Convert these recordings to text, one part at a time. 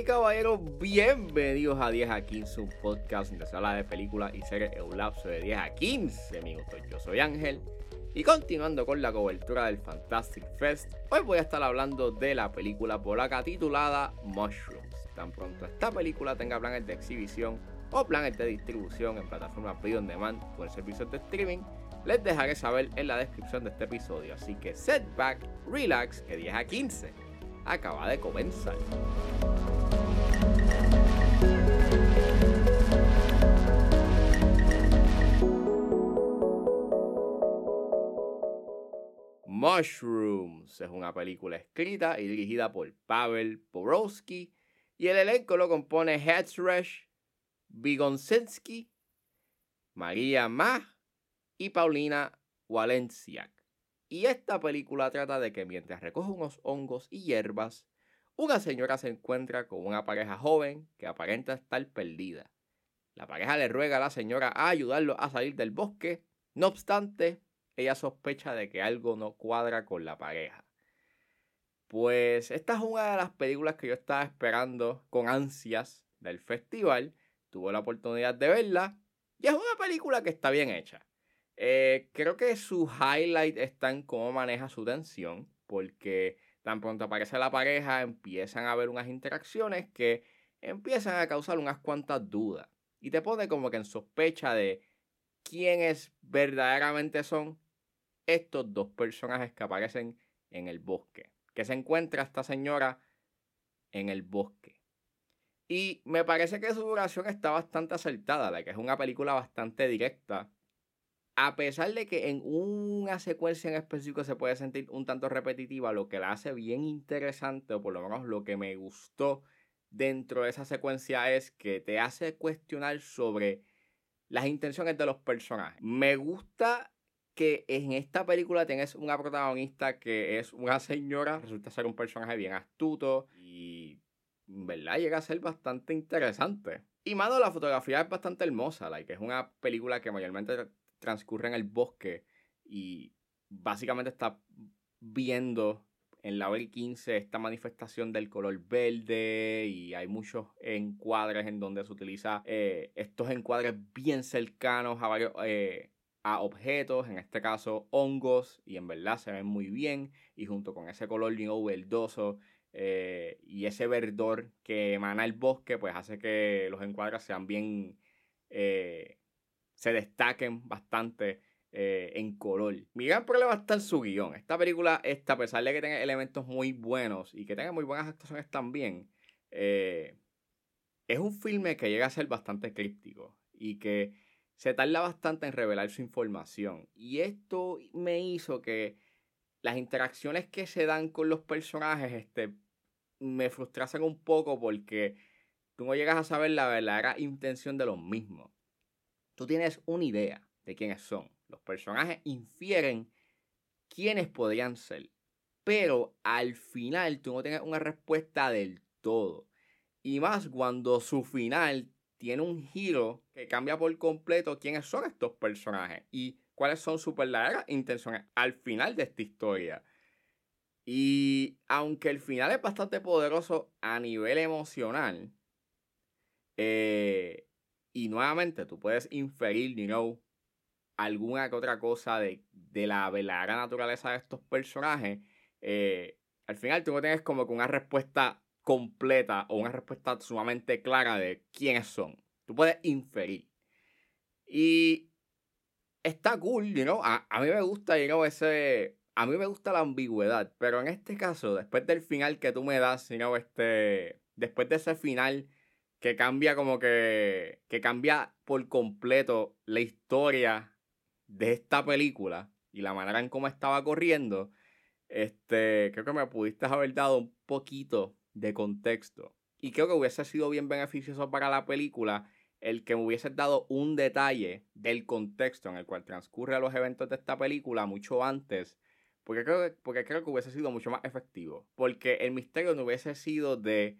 y caballeros, bienvenidos a 10 a 15, un podcast donde se habla de películas y series en un lapso de 10 a 15 minutos. Yo soy Ángel y continuando con la cobertura del Fantastic Fest, hoy voy a estar hablando de la película polaca titulada Mushrooms. Tan pronto esta película tenga planes de exhibición o planes de distribución en plataformas video on demand o en servicios de streaming, les dejaré saber en la descripción de este episodio. Así que set back, relax, que 10 a 15 acaba de comenzar. Mushrooms es una película escrita y dirigida por Pavel Borowski y el elenco lo compone Hetzresh, Vygonsensky, María Mach y Paulina Walenciak. Y esta película trata de que mientras recoge unos hongos y hierbas, una señora se encuentra con una pareja joven que aparenta estar perdida. La pareja le ruega a la señora a ayudarlo a salir del bosque, no obstante, ella sospecha de que algo no cuadra con la pareja. Pues esta es una de las películas que yo estaba esperando con ansias del festival. Tuve la oportunidad de verla y es una película que está bien hecha. Eh, creo que su highlight está en cómo maneja su tensión, porque tan pronto aparece la pareja empiezan a haber unas interacciones que empiezan a causar unas cuantas dudas y te pone como que en sospecha de quiénes verdaderamente son estos dos personajes que aparecen en el bosque. Que se encuentra esta señora en el bosque. Y me parece que su duración está bastante acertada, la que es una película bastante directa. A pesar de que en una secuencia en específico se puede sentir un tanto repetitiva, lo que la hace bien interesante, o por lo menos lo que me gustó dentro de esa secuencia es que te hace cuestionar sobre las intenciones de los personajes. Me gusta que en esta película tienes una protagonista que es una señora, resulta ser un personaje bien astuto y en verdad llega a ser bastante interesante. Y mano, la fotografía es bastante hermosa, like, es una película que mayormente transcurre en el bosque y básicamente está viendo en la hora 15 esta manifestación del color verde y hay muchos encuadres en donde se utiliza eh, estos encuadres bien cercanos a varios eh, objetos, en este caso hongos, y en verdad se ven muy bien, y junto con ese color bien verdoso eh, y ese verdor que emana el bosque, pues hace que los encuadres sean bien, eh, se destaquen bastante eh, en color. Mi gran problema está en su guion. Esta película, esta, a pesar de que tenga elementos muy buenos y que tenga muy buenas actuaciones también, es un filme que llega a ser bastante críptico y que se tarda bastante en revelar su información. Y esto me hizo que las interacciones que se dan con los personajes este, me frustrasen un poco porque tú no llegas a saber la verdadera intención de los mismos. Tú tienes una idea de quiénes son. Los personajes infieren quiénes podrían ser. Pero al final tú no tienes una respuesta del todo. Y más cuando su final tiene un giro que cambia por completo quiénes son estos personajes y cuáles son sus verdaderas intenciones al final de esta historia. Y aunque el final es bastante poderoso a nivel emocional, eh, y nuevamente tú puedes inferir, you know, alguna que otra cosa de, la verdadera naturaleza de estos personajes, eh, al final tú no tienes como que una respuesta completa o una respuesta sumamente clara de quiénes son. Tú puedes inferir. Y está cool, you know? a, mí me gusta, you ese... A mí me gusta la ambigüedad, pero en este caso, después del final que tú me das, you este... Después de ese final que cambia como que... Que cambia por completo la historia de esta película y la manera en cómo estaba corriendo, este, creo que me pudiste haber dado un poquito de contexto. Y creo que hubiese sido bien beneficioso para la película el que me hubiese dado un detalle del contexto en el cual transcurren los eventos de esta película mucho antes. Porque creo, que, porque creo que hubiese sido mucho más efectivo. Porque el misterio no hubiese sido de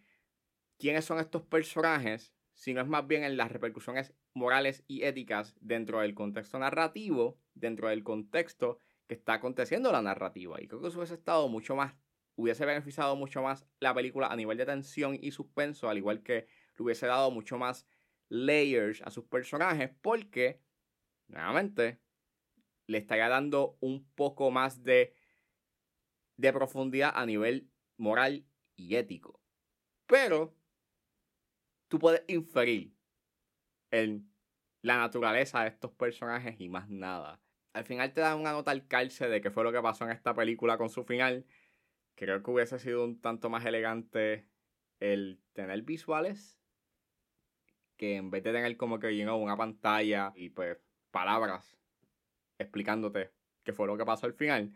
quiénes son estos personajes, sino es más bien en las repercusiones morales y éticas dentro del contexto narrativo, dentro del contexto que está aconteciendo la narrativa. Y creo que eso hubiese estado mucho más hubiese beneficiado mucho más la película a nivel de tensión y suspenso, al igual que le hubiese dado mucho más layers a sus personajes, porque, nuevamente, le estaría dando un poco más de, de profundidad a nivel moral y ético. Pero, tú puedes inferir en la naturaleza de estos personajes y más nada. Al final te dan una nota al calce de qué fue lo que pasó en esta película con su final. Creo que hubiese sido un tanto más elegante el tener visuales que en vez de tener como que you una pantalla y pues palabras explicándote qué fue lo que pasó al final.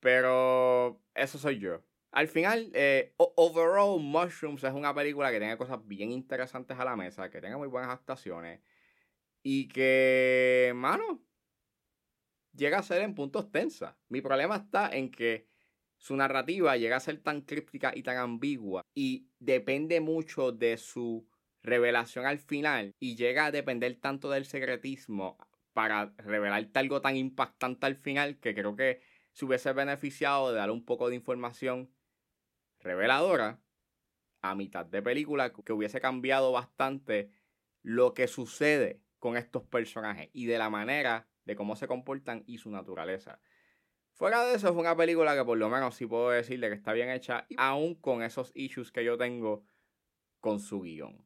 Pero eso soy yo. Al final, eh, overall, Mushrooms es una película que tiene cosas bien interesantes a la mesa, que tiene muy buenas actuaciones y que, mano, llega a ser en puntos tensas. Mi problema está en que su narrativa llega a ser tan críptica y tan ambigua y depende mucho de su revelación al final y llega a depender tanto del secretismo para revelarte algo tan impactante al final que creo que se hubiese beneficiado de dar un poco de información reveladora a mitad de película que hubiese cambiado bastante lo que sucede con estos personajes y de la manera de cómo se comportan y su naturaleza. Fuera de eso, es una película que por lo menos sí puedo decirle que está bien hecha, aún con esos issues que yo tengo con su guion.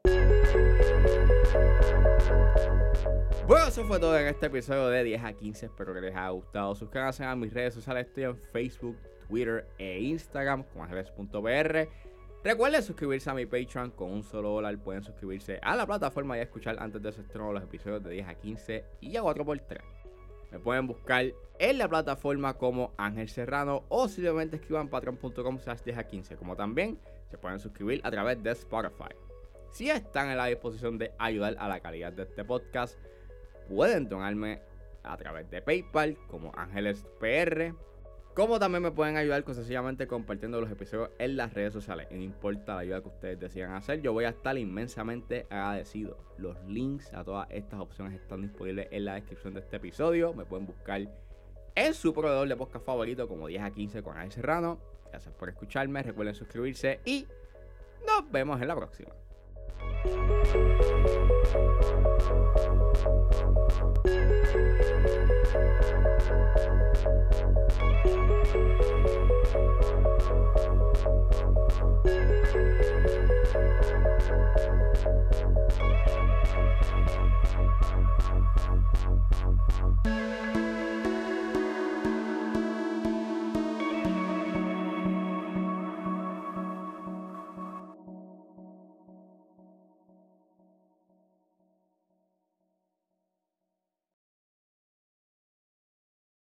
Bueno, eso fue todo en este episodio de 10 a 15. Espero que les haya gustado. Suscríbanse a mis redes sociales. Estoy en Facebook, Twitter e Instagram como ángeles.br. Recuerden suscribirse a mi Patreon con un solo dólar. Pueden suscribirse a la plataforma y escuchar antes de su estreno los episodios de 10 a 15 y a 4x3. Me pueden buscar en la plataforma como Ángel Serrano o simplemente escriban patreon.com slash 10 a 15. Como también se pueden suscribir a través de Spotify. Si están en la disposición de ayudar a la calidad de este podcast, pueden donarme a través de PayPal como Ángeles PR como también me pueden ayudar con sencillamente compartiendo los episodios en las redes sociales. no importa la ayuda que ustedes decidan hacer, yo voy a estar inmensamente agradecido. Los links a todas estas opciones están disponibles en la descripción de este episodio. Me pueden buscar en su proveedor de podcast favorito como 10 a 15 con Ángel Serrano. Gracias por escucharme, recuerden suscribirse y nos vemos en la próxima.